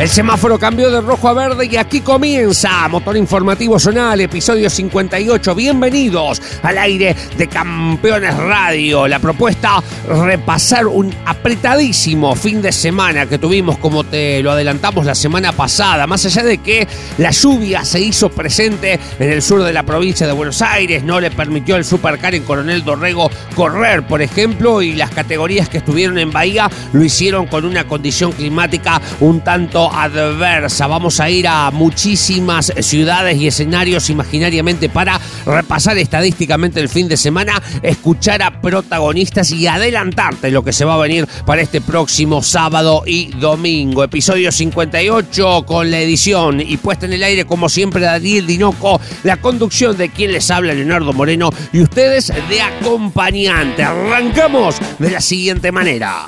El semáforo cambió de rojo a verde y aquí comienza Motor Informativo Zonal, episodio 58. Bienvenidos al aire de Campeones Radio. La propuesta, repasar un apretadísimo fin de semana que tuvimos como te lo adelantamos la semana pasada. Más allá de que la lluvia se hizo presente en el sur de la provincia de Buenos Aires, no le permitió al Supercar en Coronel Dorrego correr, por ejemplo, y las categorías que estuvieron en Bahía lo hicieron con una condición climática un tanto adversa. Vamos a ir a muchísimas ciudades y escenarios imaginariamente para repasar estadísticamente el fin de semana, escuchar a protagonistas y adelantarte lo que se va a venir para este próximo sábado y domingo. Episodio 58 con la edición y puesta en el aire como siempre Daniel Dinoco, la conducción de quien les habla Leonardo Moreno y ustedes de acompañante. Arrancamos de la siguiente manera.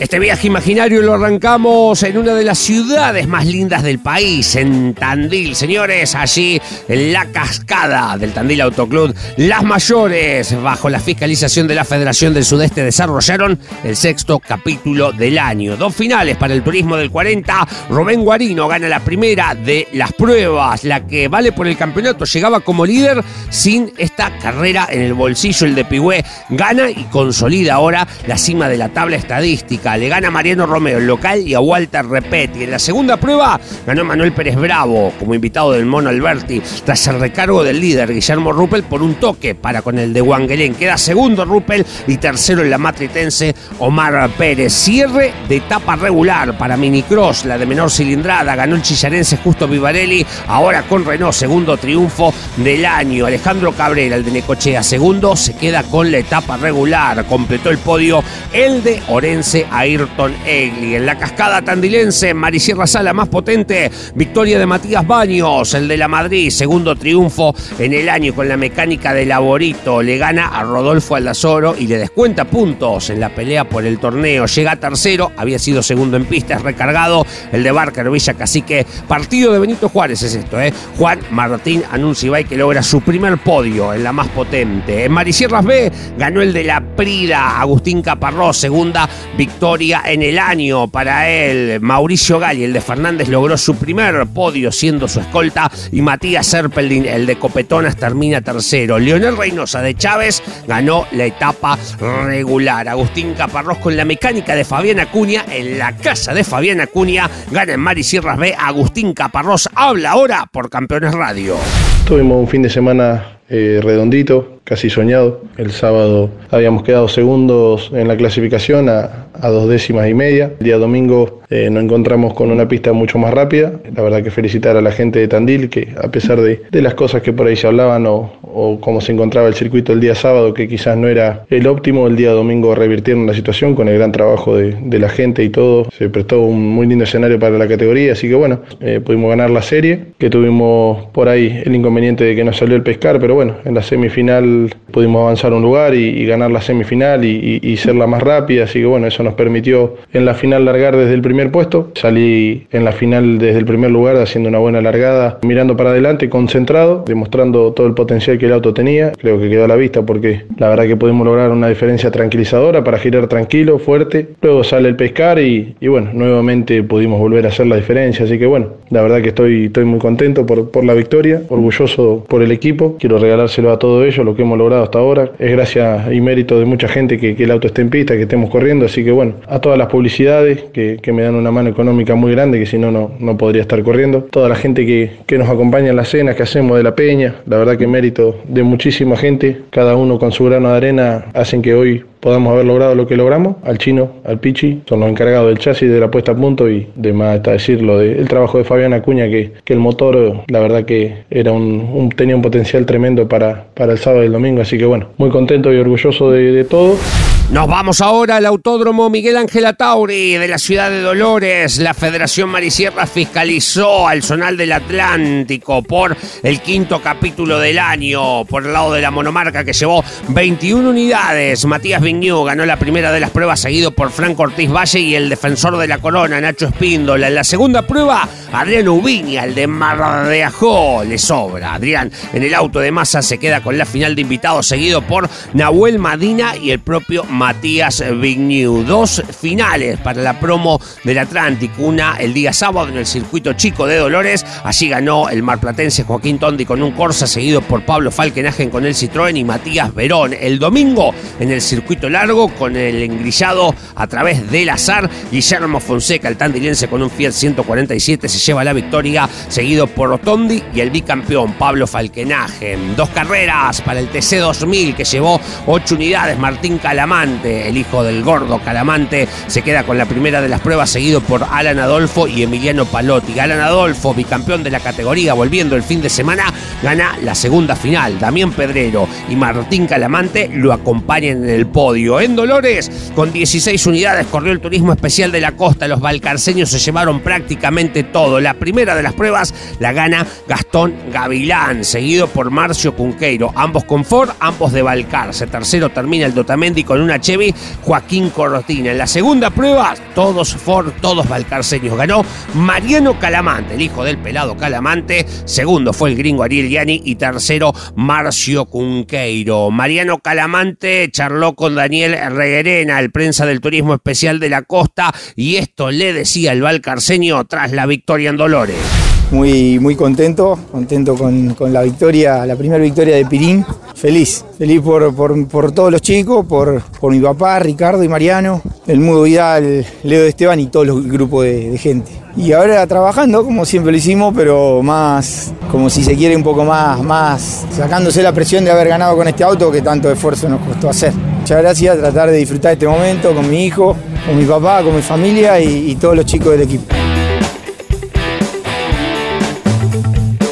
Este viaje imaginario lo arrancamos en una de las ciudades más lindas del país, en Tandil. Señores, allí en la cascada del Tandil Autoclub, las mayores, bajo la fiscalización de la Federación del Sudeste, desarrollaron el sexto capítulo del año. Dos finales para el turismo del 40. Rubén Guarino gana la primera de las pruebas, la que vale por el campeonato. Llegaba como líder sin esta carrera en el bolsillo. El de Pigüé gana y consolida ahora la cima de la tabla estadística. Le gana Mariano Romeo, el local, y a Walter Repetti. En la segunda prueba ganó Manuel Pérez Bravo como invitado del Mono Alberti, tras el recargo del líder Guillermo Ruppel por un toque para con el de Wangelén. Queda segundo Ruppel y tercero en la matritense Omar Pérez. Cierre de etapa regular para Minicross, la de menor cilindrada. Ganó el chillarense Justo Vivarelli, ahora con Renault, segundo triunfo del año. Alejandro Cabrera, el de Necochea, segundo, se queda con la etapa regular. Completó el podio el de Orense Ayrton Egli. En la cascada tandilense, Marisierra Sala más potente, victoria de Matías Baños, el de la Madrid, segundo triunfo en el año con la mecánica de Laborito. Le gana a Rodolfo Aldazoro y le descuenta puntos en la pelea por el torneo. Llega tercero, había sido segundo en pistas, recargado el de Barker Villa Cacique. Partido de Benito Juárez es esto, ¿eh? Juan Martín Anuncibay que logra su primer podio en la más potente. En Marisierras B ganó el de la Prida, Agustín Caparrós, segunda victoria en el año para él. Mauricio Galli, el de Fernández, logró su primer podio siendo su escolta y Matías Serpeldin, el de Copetonas, termina tercero. Leonel Reynosa de Chávez ganó la etapa regular. Agustín Caparrós con la mecánica de Fabián Acuña en la casa de Fabián Acuña gana en Mari Sierras B. Agustín Caparrós habla ahora por Campeones Radio. Tuvimos un fin de semana eh, redondito, casi soñado. El sábado habíamos quedado segundos en la clasificación a, dos décimas y media. El día domingo eh, nos encontramos con una pista mucho más rápida. La verdad que felicitar a la gente de Tandil que a pesar de, las cosas que por ahí se hablaban o, o cómo se encontraba el circuito el día sábado, que quizás no era el óptimo, el día domingo revirtieron la situación con el gran trabajo de, la gente y todo. Se prestó un muy lindo escenario para la categoría, así que bueno, eh, pudimos ganar la serie, que tuvimos por ahí el inconveniente de que no salió el pescar, pero bueno, en la semifinal pudimos avanzar un lugar y, ganar la semifinal y, ser la más rápida, así que bueno, eso nos permitió en la final largar desde el primer puesto. Salí en la final desde el primer lugar haciendo una buena largada, mirando para adelante, concentrado, demostrando todo el potencial que el auto tenía. Creo que quedó a la vista porque la verdad que pudimos lograr una diferencia tranquilizadora para girar tranquilo, fuerte. Luego sale el pescar y, bueno, nuevamente pudimos volver a hacer la diferencia, así que bueno, la verdad que estoy, muy contento por, por la victoria, orgulloso por el equipo. Quiero regalárselo a todo ello, lo que hemos logrado hasta ahora. Es gracias y mérito de mucha gente que, el auto esté en pista, que estemos corriendo. Así que bueno, a todas las publicidades que, me dan una mano económica muy grande, que si no, no podría estar corriendo. Toda la gente que, que nos acompaña en las cenas que hacemos de la peña. La verdad que mérito de muchísima gente. Cada uno con su grano de arena hacen que hoy podamos haber logrado lo que logramos. Al chino, al Pichi, son los encargados del chasis de la puesta a punto y de más está decirlo del trabajo de Fabián Acuña, que, que, el motor, la verdad que era un, tenía un potencial tremendo para, para el sábado y el domingo. Así que bueno, muy contento y orgulloso de, de todo. Nos vamos ahora al Autódromo Miguel Ángel Atauri de la ciudad de Dolores. La Federación Marisierra fiscalizó al Zonal del Atlántico por el quinto capítulo del año, por el lado de la monomarca que llevó 21 unidades. Matías Ganó la primera de las pruebas, seguido por Franco Ortiz Valle y el defensor de la corona, Nacho Espíndola. En la segunda prueba, Adrián Ubiña, el de Mar de Ajó, le sobra. Adrián en el auto de masa se queda con la final de invitados, seguido por Nahuel Madina y el propio Matías Vignew. Dos finales para la promo del Atlántico. Una el día sábado en el circuito chico de Dolores. Allí ganó el marplatense Joaquín Tondi con un Corsa, seguido por Pablo Falkenagen con el Citroën y Matías Verón. El domingo en el circuito largo con el engrillado a través del azar. Guillermo Fonseca, el tandilense con un Fiat 147, se lleva la victoria, seguido por Tondi y el bicampeón Pablo Falkenagen. Dos carreras para el TC 2000 que llevó ocho unidades. Martín Calamán el hijo del gordo Calamante, se queda con la primera de las pruebas, seguido por Alan Adolfo y Emiliano Palotti. Alan Adolfo, bicampeón de la categoría, volviendo el fin de semana, gana la segunda final. Damián Pedrero y Martín Calamante lo acompañan en el podio. En Dolores, con 16 unidades, corrió el turismo especial de la costa. Los balcarceños se llevaron prácticamente todo. La primera de las pruebas la gana Gastón Gavilán, seguido por Marcio Cunqueiro. Ambos con Ford, ambos de Balcarce. Tercero termina el Dotamendi con una Chevy Joaquín Cortina. En la segunda prueba, todos Ford, todos balcarceños. Ganó Mariano Calamante, el hijo del pelado Calamante. Segundo fue el gringo Ariel Yani y tercero Marcio Cunqueiro. Mariano Calamante charló con Daniel Reguerena, el prensa del turismo especial de la costa, y esto le decía el balcarceño tras la victoria en Dolores muy, muy contento, contento con, la victoria, la primera victoria de Pirín. Feliz, feliz por, por, todos los chicos, por, por, mi papá, Ricardo y Mariano, el Mudo Vidal, Leo de Esteban y todo el grupo de, gente. Y ahora trabajando, como siempre lo hicimos, pero más, como si se quiere, un poco más, más sacándose la presión de haber ganado con este auto que tanto esfuerzo nos costó hacer. Muchas gracias, tratar de disfrutar este momento con mi hijo, con mi papá, con mi familia y todos los chicos del equipo.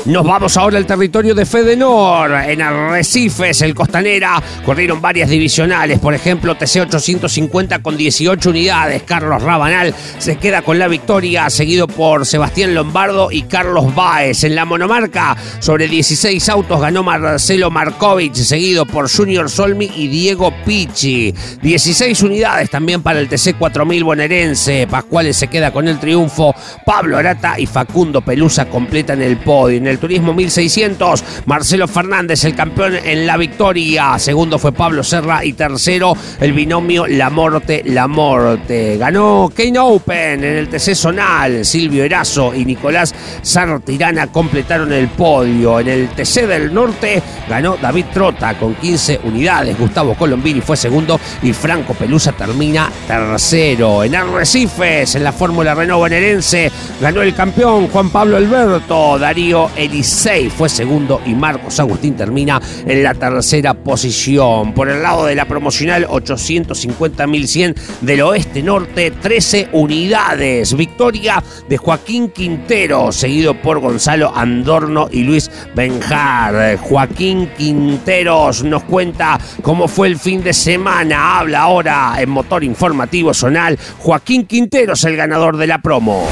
Nos vamos ahora al territorio de Fedenor. En Arrecifes, el Costanera, corrieron varias divisionales. Por ejemplo, TC 850 con 18 unidades. Carlos Rabanal se queda con la victoria, seguido por Sebastián Lombardo y Carlos Baez. En la monomarca, sobre 16 autos, ganó Marcelo Markovich, seguido por Junior Solmi y Diego Pichi. 16 unidades también para el TC 4000 bonaerense. Pascuales se queda con el triunfo. Pablo Arata y Facundo Pelusa completan el podio. Turismo 1600. Marcelo Fernández, el campeón en la victoria. Segundo fue Pablo Serra y tercero el binomio La Morte, La Morte. Ganó Kane Open en el TC Zonal. Silvio Erazo y Nicolás Sartirana completaron el podio. En el TC del Norte ganó David Trota con 15 unidades. Gustavo Colombini fue segundo y Franco Pelusa termina tercero. En Arrecifes, en la Fórmula Renault bonaerense, ganó el campeón Juan Pablo Alberto. Darío Elisei fue segundo y Marcos Agustín termina en la tercera posición. Por el lado de la promocional 850.100 del oeste norte, 13 unidades. Victoria de Joaquín Quintero, seguido por Gonzalo Andorno y Luis Benjar. Joaquín Quinteros nos cuenta cómo fue el fin de semana. Habla ahora en Motor Informativo Zonal. Joaquín Quinteros, el ganador de la promo.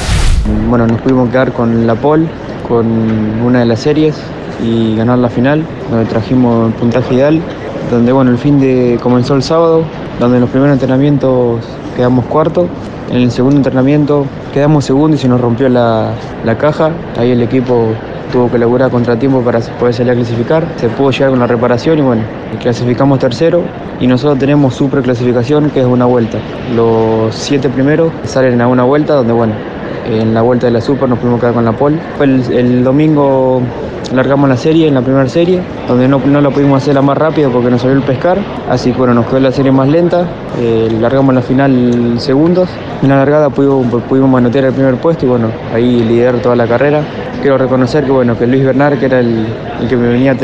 Bueno, nos pudimos quedar con la pole con una de las series y ganar la final, donde trajimos el puntaje ideal, donde bueno, el fin de comenzó el sábado, donde en los primeros entrenamientos quedamos cuarto, en el segundo entrenamiento quedamos segundo y se nos rompió la, caja, ahí el equipo tuvo que laburar contratiempo para poder salir a clasificar, se pudo llegar con la reparación y bueno, clasificamos tercero y nosotros tenemos super clasificación que es una vuelta. Los siete primeros salen a una vuelta donde bueno, en la vuelta de la Super nos pudimos quedar con la pole. El, el domingo largamos la serie en la primera serie, donde no, no la pudimos hacer la más rápido porque nos salió el pescar, así que bueno, nos quedó la serie más lenta, eh, largamos la final segundos, en la largada pudimos, pudimos manotear el primer puesto y bueno, ahí liderar toda la carrera. Quiero reconocer que bueno, que Luis Bernard, que era el, que me venía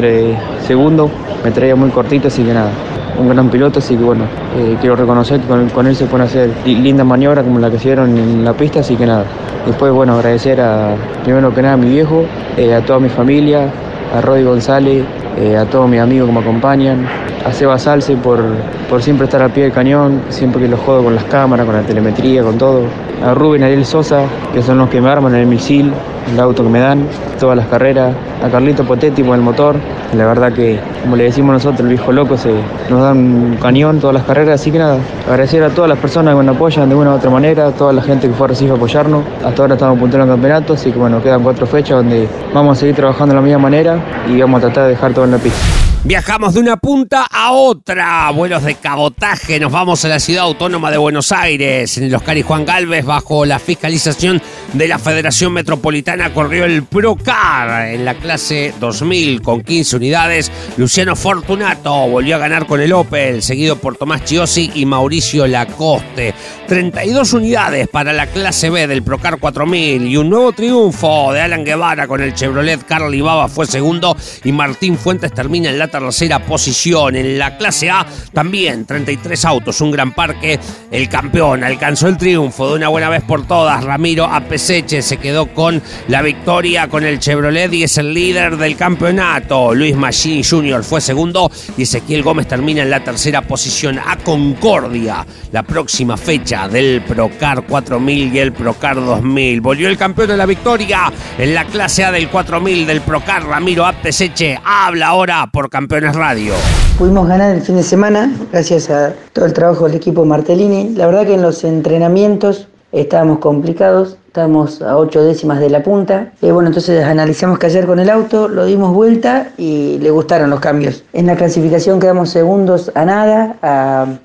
segundo, me traía muy cortito, así que nada, un gran piloto, así que bueno, eh, quiero reconocer que con, él se pueden hacer lindas maniobras como la que hicieron en la pista, así que nada. Después, bueno, agradecer a, primero que nada a mi viejo, eh, a toda mi familia, a Rodi González, eh, a todos mis amigos que me acompañan, a Seba Salce por, por siempre estar al pie del cañón, siempre que los jodo con las cámaras, con la telemetría, con todo. A Rubén Ariel Sosa, que son los que me arman el misil, el auto que me dan, todas las carreras. A Carlito Potetti por el motor. La verdad que, como le decimos nosotros, el viejo loco se, nos da un cañón todas las carreras. Así que nada, agradecer a todas las personas que nos apoyan de una u otra manera, a toda la gente que fue a Recife apoyarnos. Hasta ahora estamos punteros en campeonato, así que bueno, quedan cuatro fechas donde vamos a seguir trabajando de la misma manera y vamos a tratar de dejar todo en la pista. Viajamos de una punta a otra. Vuelos de cabotaje. Nos vamos a la ciudad autónoma de Buenos Aires. En el Oscar y Juan Galvez, bajo la fiscalización de la Federación Metropolitana, corrió el Procar en la clase 2000 con 15 unidades. Luciano Fortunato volvió a ganar con el Opel, seguido por Tomás Chiosi y Mauricio Lacoste. 32 unidades para la clase B del Procar 4000 y un nuevo triunfo de Alan Guevara con el Chevrolet. Carly Baba fue segundo y Martín Fuentes termina en la tercera posición. En la clase A también 33 autos, un gran parque. El campeón alcanzó el triunfo de una buena vez por todas. Ramiro Apeseche se quedó con la victoria con el Chevrolet y es el líder del campeonato. Luis Machini Jr. fue segundo y Ezequiel Gómez termina en la tercera posición. A Concordia, la próxima fecha del Procar 4000 y el Procar 2000. Volvió el campeón de la victoria en la clase A del 4000 del Procar. Ramiro Apeseche habla ahora por campeón Campeones Radio. Pudimos ganar el fin de semana gracias a todo el trabajo del equipo Martellini. La verdad que en los entrenamientos estábamos complicados, estábamos a ocho décimas de la punta. Y bueno, entonces analizamos que ayer con el auto, lo dimos vuelta y le gustaron los cambios. En la clasificación quedamos segundos a nada,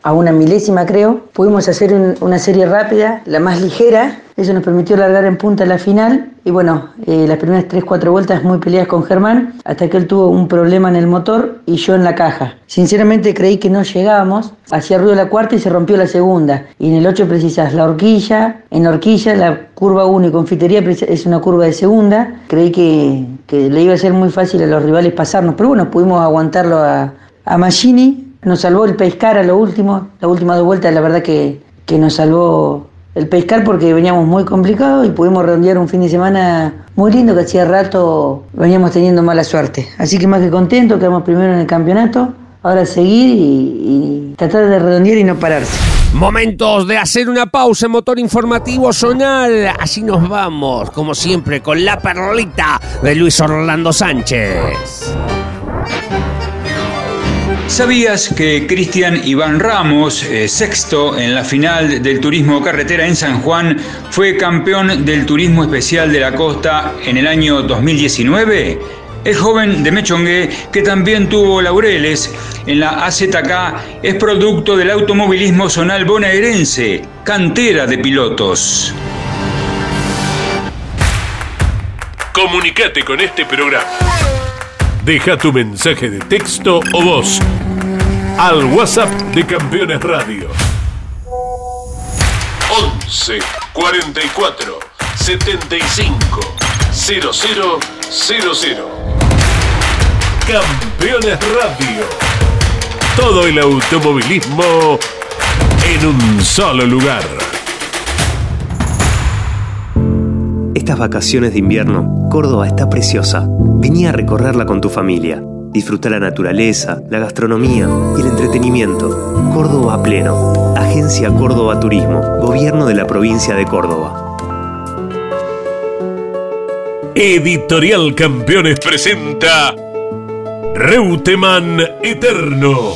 a, una milésima creo. Pudimos hacer una serie rápida, la más ligera, eso nos permitió largar en punta la final y bueno, eh, las primeras 3-4 vueltas muy peleadas con Germán hasta que él tuvo un problema en el motor y yo en la caja. Sinceramente creí que no llegábamos, hacía ruido la cuarta y se rompió la segunda. Y en el 8 precisas la horquilla, en la horquilla la curva 1 y confitería es una curva de segunda. Creí que, que, le iba a ser muy fácil a los rivales pasarnos, pero bueno, pudimos aguantarlo a, a Machini. Nos salvó el pescar a lo último, la última dos vueltas la verdad que, que nos salvó el pescar porque veníamos muy complicados y pudimos redondear un fin de semana muy lindo que hacía rato veníamos teniendo mala suerte. Así que más que contento, quedamos primero en el campeonato. Ahora seguir y, tratar de redondear y no pararse. Momentos de hacer una pausa en motor informativo zonal. Así nos vamos, como siempre, con la perlita de Luis Orlando Sánchez. ¿Sabías que Cristian Iván Ramos, eh, sexto en la final del turismo carretera en San Juan, fue campeón del turismo especial de la costa en el año 2019? El joven de Mechongue, que también tuvo laureles en la AZK, es producto del automovilismo zonal bonaerense, cantera de pilotos. Comunicate con este programa Deja tu mensaje de texto o voz al WhatsApp de Campeones Radio. 11 44 75 0000. Campeones Radio. Todo el automovilismo en un solo lugar. Estas vacaciones de invierno, Córdoba está preciosa. Vení a recorrerla con tu familia. Disfruta la naturaleza, la gastronomía y el entretenimiento. Córdoba pleno. Agencia Córdoba Turismo. Gobierno de la provincia de Córdoba. Editorial Campeones presenta Reutemann Eterno.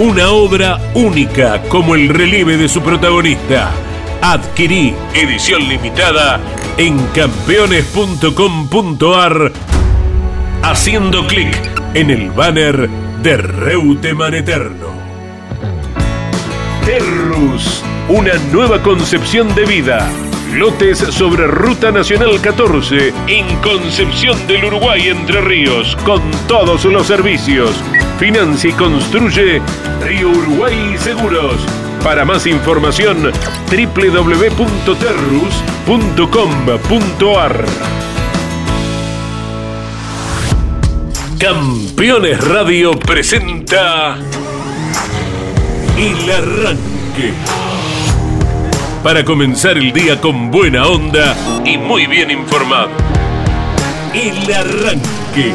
una obra única como el relieve de su protagonista Adquirí edición limitada en campeones.com.ar haciendo clic en el banner de Reuteman Eterno. Terrus, una nueva concepción de vida. Lotes sobre Ruta Nacional 14 en Concepción del Uruguay Entre Ríos, con todos los servicios. Financia y construye Río Uruguay Seguros. Para más información, www.terrus.com.ar. Campeones Radio presenta El Arranque. Para comenzar el día con buena onda y muy bien informado. El Arranque.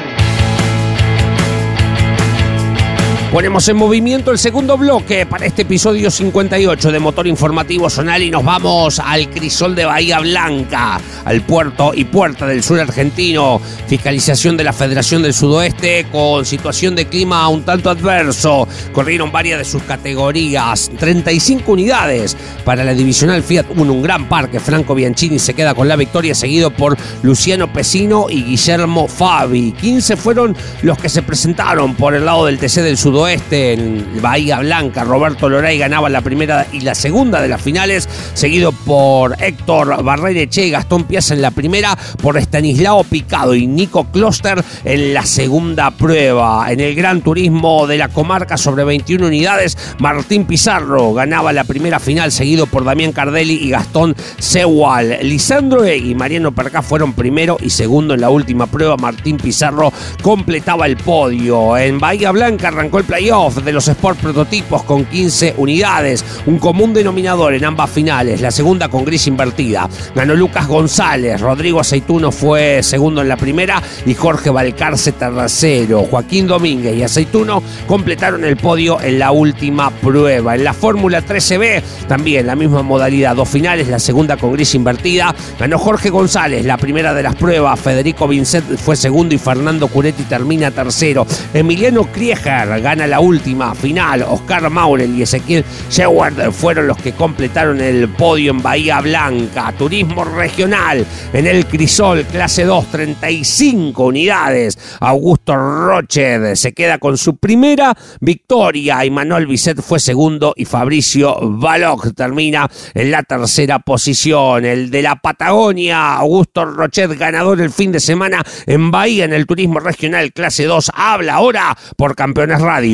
Ponemos en movimiento el segundo bloque para este episodio 58 de Motor Informativo Zonal y nos vamos al crisol de Bahía Blanca, al puerto y puerta del sur argentino. Fiscalización de la Federación del Sudoeste con situación de clima un tanto adverso. Corrieron varias de sus categorías, 35 unidades para la divisional Fiat 1, un gran parque. Franco Bianchini se queda con la victoria, seguido por Luciano Pesino y Guillermo Fabi. 15 fueron los que se presentaron por el lado del TC del Sudoeste Oeste en Bahía Blanca. Roberto Loray ganaba la primera y la segunda de las finales, seguido por Héctor Barrereche y Gastón Piazza en la primera, por Estanislao Picado y Nico Kloster en la segunda prueba. En el Gran Turismo de la comarca sobre 21 unidades, Martín Pizarro ganaba la primera final, seguido por Damián Cardelli y Gastón Sewal. Lisandro y Mariano Percá fueron primero y segundo en la última prueba. Martín Pizarro completaba el podio. En Bahía Blanca arrancó el playoff de los Sport Prototipos con 15 unidades, un común denominador en ambas finales, la segunda con gris invertida. Ganó Lucas González, Rodrigo Aceituno fue segundo en la primera y Jorge Valcarce tercero. Joaquín Domínguez y Aceituno completaron el podio en la última prueba. En la Fórmula 13B, también la misma modalidad, dos finales, la segunda con gris invertida. Ganó Jorge González, la primera de las pruebas. Federico Vincent fue segundo y Fernando Curetti termina tercero. Emiliano Krieger gana la última final. Oscar Maurel y Ezequiel Sheward fueron los que completaron el podio en Bahía Blanca. Turismo regional en el Crisol, clase 2, 35 unidades. Augusto Roched se queda con su primera victoria. Y Manuel Bisset fue segundo y Fabricio Baloc termina en la tercera posición. El de la Patagonia, Augusto Rochet, ganador el fin de semana en Bahía en el Turismo Regional clase 2. Habla ahora por Campeones Radio.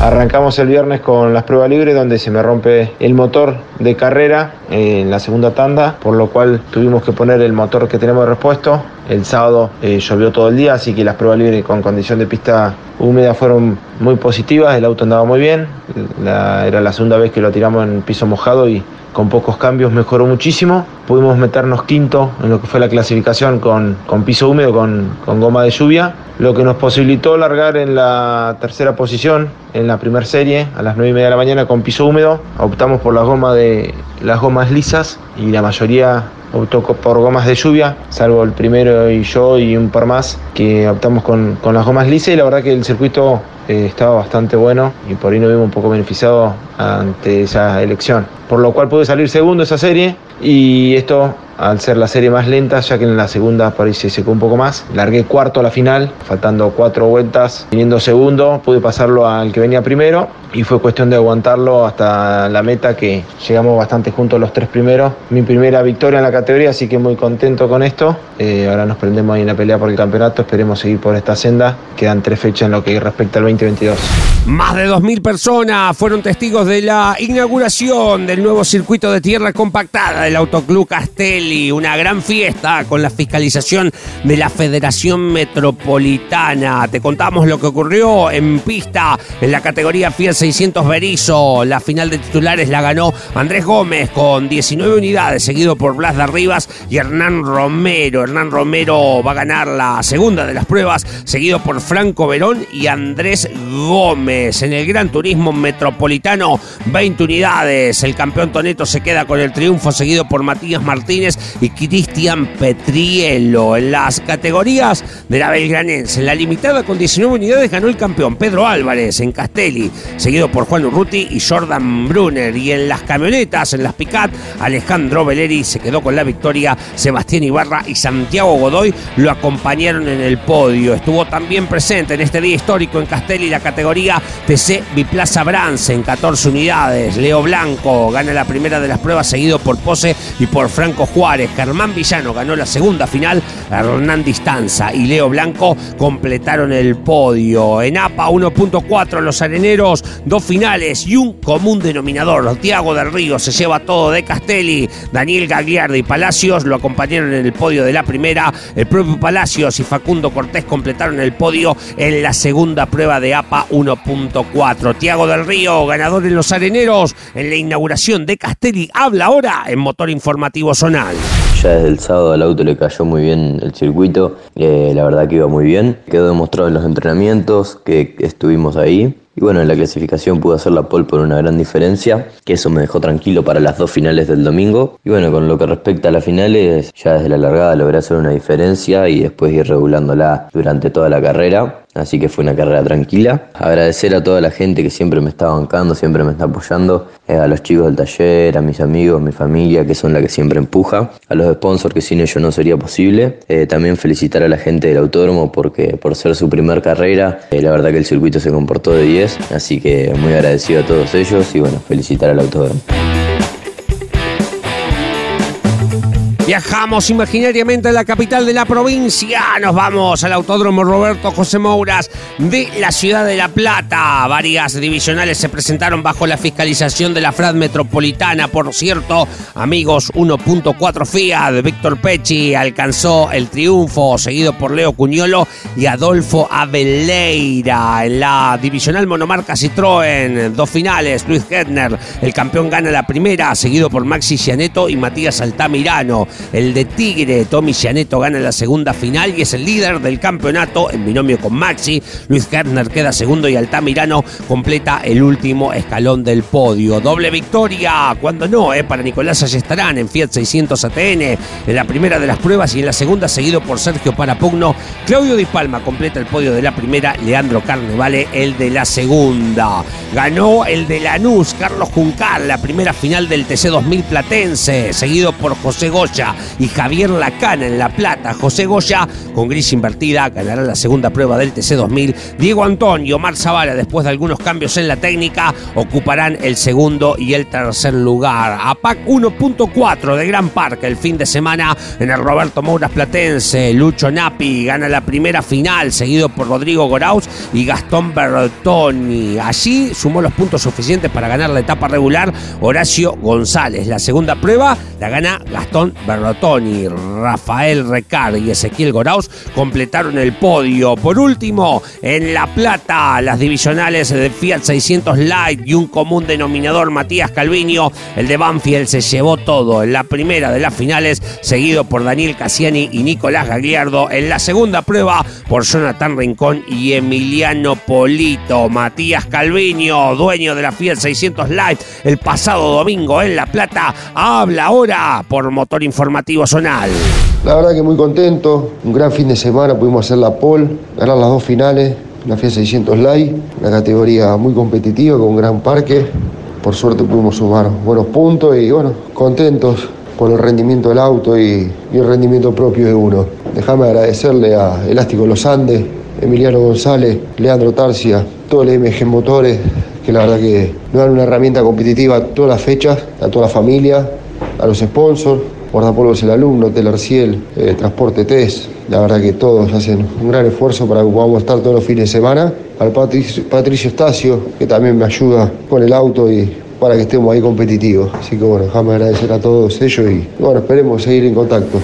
Arrancamos el viernes con las pruebas libres donde se me rompe el motor de carrera en la segunda tanda, por lo cual tuvimos que poner el motor que tenemos de repuesto. El sábado eh, llovió todo el día, así que las pruebas libres con condición de pista húmeda fueron muy positivas, el auto andaba muy bien, era la segunda vez que lo tiramos en piso mojado y con pocos cambios mejoró muchísimo. Pudimos meternos quinto en lo que fue la clasificación con, con piso húmedo, con, con, goma de lluvia, lo que nos posibilitó largar en la tercera posición en la primera serie a las 9 y media de la mañana con piso húmedo. Optamos por la goma de, las gomas lisas y la mayoría optó por gomas de lluvia, salvo el primero y yo y un par más que optamos con, con las gomas lisas y la verdad que el circuito eh, estaba bastante bueno y por ahí nos vimos un poco beneficiados ante esa elección. Por lo cual pude salir segundo esa serie y esto al ser la serie más lenta, ya que en la segunda por ahí se secó un poco más. Largué cuarto a la final, faltando cuatro vueltas, viniendo segundo, pude pasarlo al que venía primero y fue cuestión de aguantarlo hasta la meta que llegamos bastante juntos los tres primeros. Mi primera victoria en la categoría, así que muy contento con esto. Eh, ahora nos prendemos ahí en la pelea por el campeonato, esperemos seguir por esta senda. Quedan tres fechas en lo que respecta al 20 2022. Más de 2.000 personas fueron testigos de la inauguración del nuevo circuito de tierra compactada del Autoclub Castelli. Una gran fiesta con la fiscalización de la Federación Metropolitana. Te contamos lo que ocurrió en pista en la categoría Fiat 600 Berizo. La final de titulares la ganó Andrés Gómez con 19 unidades, seguido por Blas de Rivas y Hernán Romero. Hernán Romero va a ganar la segunda de las pruebas, seguido por Franco Verón y Andrés Gómez. En el Gran Turismo Metropolitano, 20 unidades. El campeón Toneto se queda con el triunfo, seguido por Matías Martínez y Cristian Petriello. En las categorías de la Belgranense, en la limitada con 19 unidades ganó el campeón Pedro Álvarez en Castelli, seguido por Juan Urruti y Jordan Brunner. Y en las camionetas, en las Picat, Alejandro Veleri se quedó con la victoria. Sebastián Ibarra y Santiago Godoy lo acompañaron en el podio. Estuvo también presente en este día histórico en Castelli la categoría PC Biplaza Brance en 14 unidades. Leo Blanco gana la primera de las pruebas, seguido por Pose y por Franco Juárez. Germán Villano ganó la segunda final. Hernán Distanza y Leo Blanco completaron el podio. En APA 1.4, los areneros, dos finales y un común denominador. Tiago del Río se lleva todo de Castelli. Daniel Gagliardi y Palacios lo acompañaron en el podio de la primera. El propio Palacios y Facundo Cortés completaron el podio en la segunda prueba de APA 1.4. Tiago del Río, ganador en los areneros en la inauguración de Castelli, habla ahora en Motor Informativo Zonal. Ya desde el sábado al auto le cayó muy bien el circuito, eh, la verdad que iba muy bien. Quedó demostrado en los entrenamientos que estuvimos ahí. Y bueno, en la clasificación pude hacer la pole por una gran diferencia, que eso me dejó tranquilo para las dos finales del domingo. Y bueno, con lo que respecta a las finales, ya desde la largada logré hacer una diferencia y después ir regulándola durante toda la carrera. Así que fue una carrera tranquila. Agradecer a toda la gente que siempre me está bancando, siempre me está apoyando. Eh, a los chicos del taller, a mis amigos, mi familia, que son la que siempre empuja. A los sponsors, que sin ellos no sería posible. Eh, también felicitar a la gente del autódromo porque por ser su primer carrera, eh, la verdad que el circuito se comportó de 10. Así que muy agradecido a todos ellos y bueno, felicitar al autódromo. Viajamos imaginariamente a la capital de la provincia. Nos vamos al Autódromo Roberto José Mouras de la ciudad de La Plata. Varias divisionales se presentaron bajo la fiscalización de la FRAD Metropolitana. Por cierto, amigos, 1.4 Fiat. Víctor Pecci alcanzó el triunfo, seguido por Leo Cuñolo y Adolfo Aveleira. En la divisional monomarca Citroën, dos finales. Luis Hedner, el campeón, gana la primera, seguido por Maxi Cianeto y Matías Altamirano. El de Tigre, Tommy Cianeto, gana la segunda final y es el líder del campeonato en binomio con Maxi. Luis Gertner queda segundo y Altamirano completa el último escalón del podio. Doble victoria, cuando no, eh, para Nicolás Ayestarán en Fiat 600 ATN en la primera de las pruebas y en la segunda seguido por Sergio Parapugno. Claudio Di Palma completa el podio de la primera, Leandro Carnevale el de la segunda. Ganó el de Lanús, Carlos Juncal, la primera final del TC 2000 Platense, seguido por José Goya y Javier Lacana en La Plata. José Goya, con gris invertida, ganará la segunda prueba del TC 2000. Diego Antonio y Omar Zavala, después de algunos cambios en la técnica, ocuparán el segundo y el tercer lugar. APAC 1.4 de Gran Parque el fin de semana en el Roberto Mouras Platense. Lucho Napi gana la primera final, seguido por Rodrigo Goraus y Gastón Bertoni. Allí sumó los puntos suficientes para ganar la etapa regular Horacio González. La segunda prueba la gana Gastón Bertoni, Rafael Recard y Ezequiel Goraus completaron el podio. Por último, en La Plata, las divisionales de Fiat 600 Light y un común denominador, Matías Calviño, el de Banfield se llevó todo en la primera de las finales, seguido por Daniel Cassiani y Nicolás Gagliardo. En la segunda prueba, por Jonathan Rincón y Emiliano Polito. Matías Calviño, dueño de la Fiat 600 Light, el pasado domingo en La Plata, habla ahora por motor informativo zonal. La verdad que muy contento, un gran fin de semana, pudimos hacer la pole, ganar las dos finales, la FIA 600 Light, una categoría muy competitiva con un gran parque. Por suerte pudimos sumar buenos puntos y bueno, contentos por el rendimiento del auto y, el rendimiento propio de uno. Déjame agradecerle a Elástico Los Andes, Emiliano González, Leandro Tarcia, todo el MG Motores, que la verdad que nos dan una herramienta competitiva todas las fechas, a toda la familia, a los sponsors, Guardapolvos el alumno, Hotel Arciel, eh, Transporte TES. La verdad que todos hacen un gran esfuerzo para que podamos estar todos los fines de semana. Al Patricio, Patricio Estacio, que también me ayuda con el auto y para que estemos ahí competitivos. Así que bueno, déjame agradecer a todos ellos y bueno, esperemos seguir en contacto.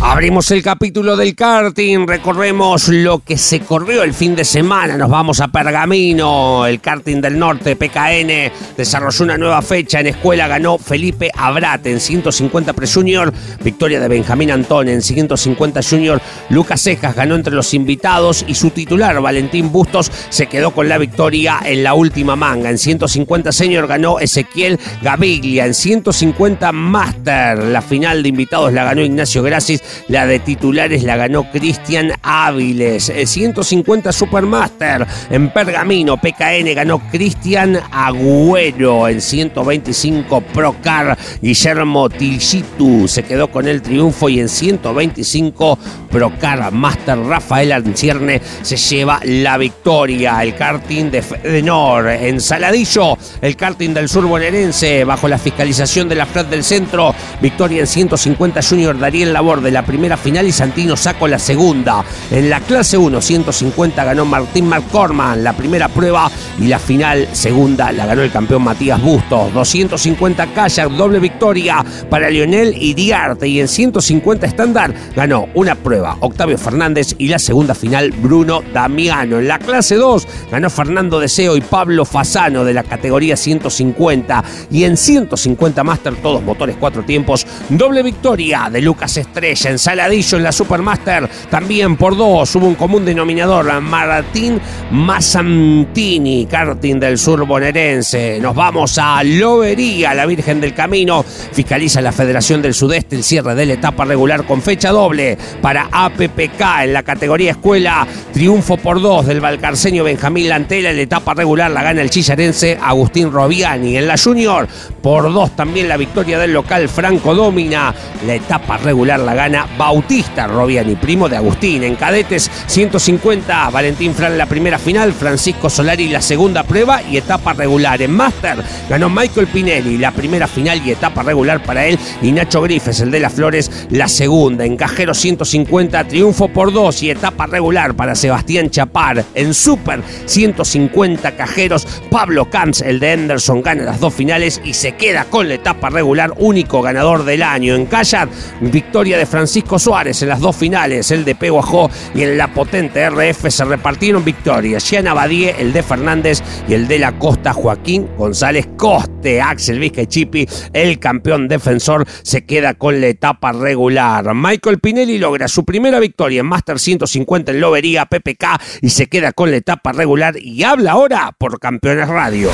Abrimos el capítulo del karting, recorremos lo que se corrió el fin de semana, nos vamos a Pergamino, el karting del norte, PKN, desarrolló una nueva fecha en escuela, ganó Felipe Abrat en 150 pre-junior, victoria de Benjamín Antón en 150 junior, Lucas Cejas ganó entre los invitados y su titular Valentín Bustos se quedó con la victoria en la última manga, en 150 senior ganó Ezequiel Gaviglia, en 150 master, la final de invitados la ganó Ignacio Gracis, la de titulares la ganó Cristian Áviles. 150 Supermaster en Pergamino. PKN ganó Cristian Agüero. En 125 Procar. Guillermo Tilchitu se quedó con el triunfo. Y en 125 Procar Master Rafael Ancierne se lleva la victoria. El karting de Fedenor en Saladillo. El karting del sur bonaerense bajo la fiscalización de la FRED del centro. Victoria en 150 Junior Dariel Labor de la primera final y Santino sacó la segunda. En la clase 1, 150 ganó Martín McCorman la primera prueba y la final segunda la ganó el campeón Matías Bustos. 250 kayak, doble victoria para Lionel y Diarte y en 150 estándar ganó una prueba Octavio Fernández y la segunda final Bruno Damiano. En la clase 2 ganó Fernando Deseo y Pablo Fasano de la categoría 150 y en 150 Master todos motores cuatro tiempos, doble victoria de Lucas Estrella en Saladillo en la Supermaster. También por dos hubo un común denominador. Martín Massantini, karting del sur bonaerense. Nos vamos a Lobería, la Virgen del Camino. Fiscaliza la Federación del Sudeste el cierre de la etapa regular con fecha doble para APPK en la categoría escuela. Triunfo por dos del valcarceño Benjamín Lantela. La etapa regular la gana el chillarense Agustín Robiani. En la junior por dos también la victoria del local Franco Domina. La etapa regular la gana Bautista Robiani, primo de Agustín. En cadetes 150, Valentín Fran la primera final, Francisco Solari la segunda prueba y etapa regular. En Master ganó Michael Pinelli la primera final y etapa regular para él y Nacho Grifes, el de las Flores, la segunda. En Cajero 150, triunfo por dos y etapa regular para Sebastián Chapar. En Super 150 Cajeros, Pablo Camps, el de Henderson, gana las dos finales y se queda con la etapa regular, único ganador del año. En Callat, victoria de Francisco Suárez en las dos finales, el de Peguajó y en la potente RF se repartieron victorias. Gianna Badie, el de Fernández y el de la Costa Joaquín González Coste. Axel Vizca Chipi, el campeón defensor, se queda con la etapa regular. Michael Pinelli logra su primera victoria en Master 150 en Lobería PPK y se queda con la etapa regular y habla ahora por Campeones Radio.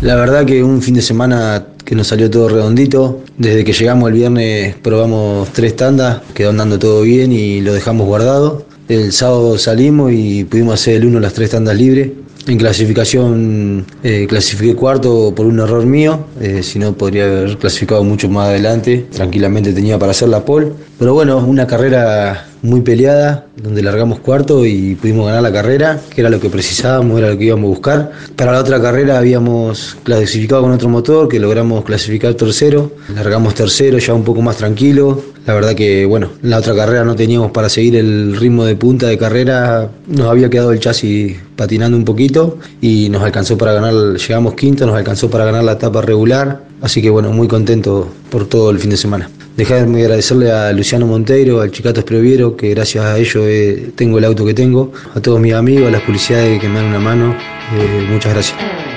La verdad que un fin de semana que nos salió todo redondito. Desde que llegamos el viernes probamos tres tandas, quedó andando todo bien y lo dejamos guardado. El sábado salimos y pudimos hacer el uno las tres tandas libres. En clasificación eh, clasifiqué cuarto por un error mío, eh, si no podría haber clasificado mucho más adelante, tranquilamente tenía para hacer la pole. Pero bueno, una carrera muy peleada, donde largamos cuarto y pudimos ganar la carrera, que era lo que precisábamos, era lo que íbamos a buscar. Para la otra carrera habíamos clasificado con otro motor, que logramos clasificar tercero, largamos tercero, ya un poco más tranquilo. La verdad que, bueno, en la otra carrera no teníamos para seguir el ritmo de punta de carrera, nos había quedado el chasis patinando un poquito y nos alcanzó para ganar, llegamos quinto, nos alcanzó para ganar la etapa regular, así que bueno, muy contento por todo el fin de semana. Dejarme agradecerle a Luciano Monteiro, al Chicato Espreviero, que gracias a ellos eh, tengo el auto que tengo, a todos mis amigos, a las publicidades que me dan una mano. Eh, muchas gracias.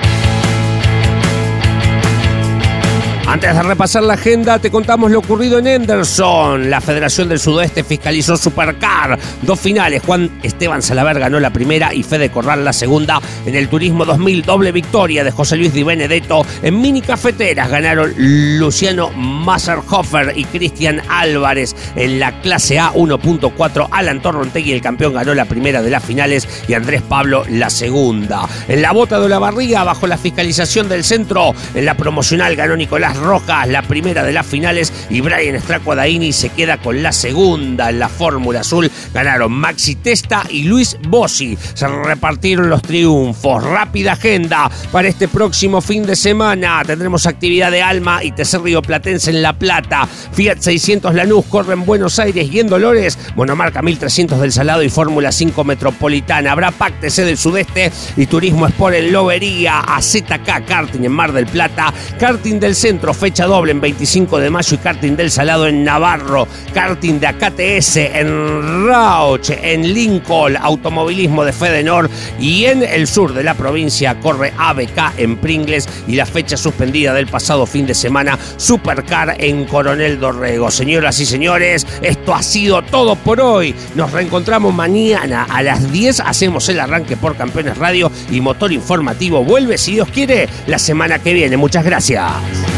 Antes de repasar la agenda, te contamos lo ocurrido en Henderson. La Federación del Sudoeste fiscalizó Supercar. Dos finales. Juan Esteban Salaver ganó la primera y Fede Corral la segunda. En el Turismo 2000, doble victoria de José Luis Di Benedetto. En mini cafeteras ganaron Luciano Masserhofer y Cristian Álvarez. En la clase A 1.4, Alan Torrontegui, el campeón, ganó la primera de las finales y Andrés Pablo la segunda. En la bota de la barriga, bajo la fiscalización del centro, en la promocional ganó Nicolás rojas, la primera de las finales, y Brian Stracuadaini se queda con la segunda en la Fórmula Azul. Ganaron Maxi Testa y Luis Bossi. Se repartieron los triunfos. Rápida agenda para este próximo fin de semana. Tendremos actividad de Alma y TC Río Platense en La Plata. Fiat 600 Lanús corre en Buenos Aires y en Dolores. Monomarca 1300 del Salado y Fórmula 5 Metropolitana. Habrá Páctese del Sudeste y Turismo Sport en Lobería. AZK Karting en Mar del Plata. Karting del Centro, fecha doble en 25 de mayo y Karting del Salado en Navarro. Karting de AKTS en Rauch, en Lincoln. Automovilismo de Fedenor y en el sur de la provincia corre ABK en Pringles y la fecha suspendida del pasado fin de semana Supercar en Coronel Dorrego. Señoras y señores, esto ha sido todo por hoy. Nos reencontramos mañana a las 10. Hacemos el arranque por Campeones Radio y Motor Informativo vuelve, si Dios quiere, la semana que viene. Muchas gracias.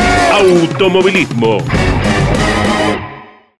automovilismo.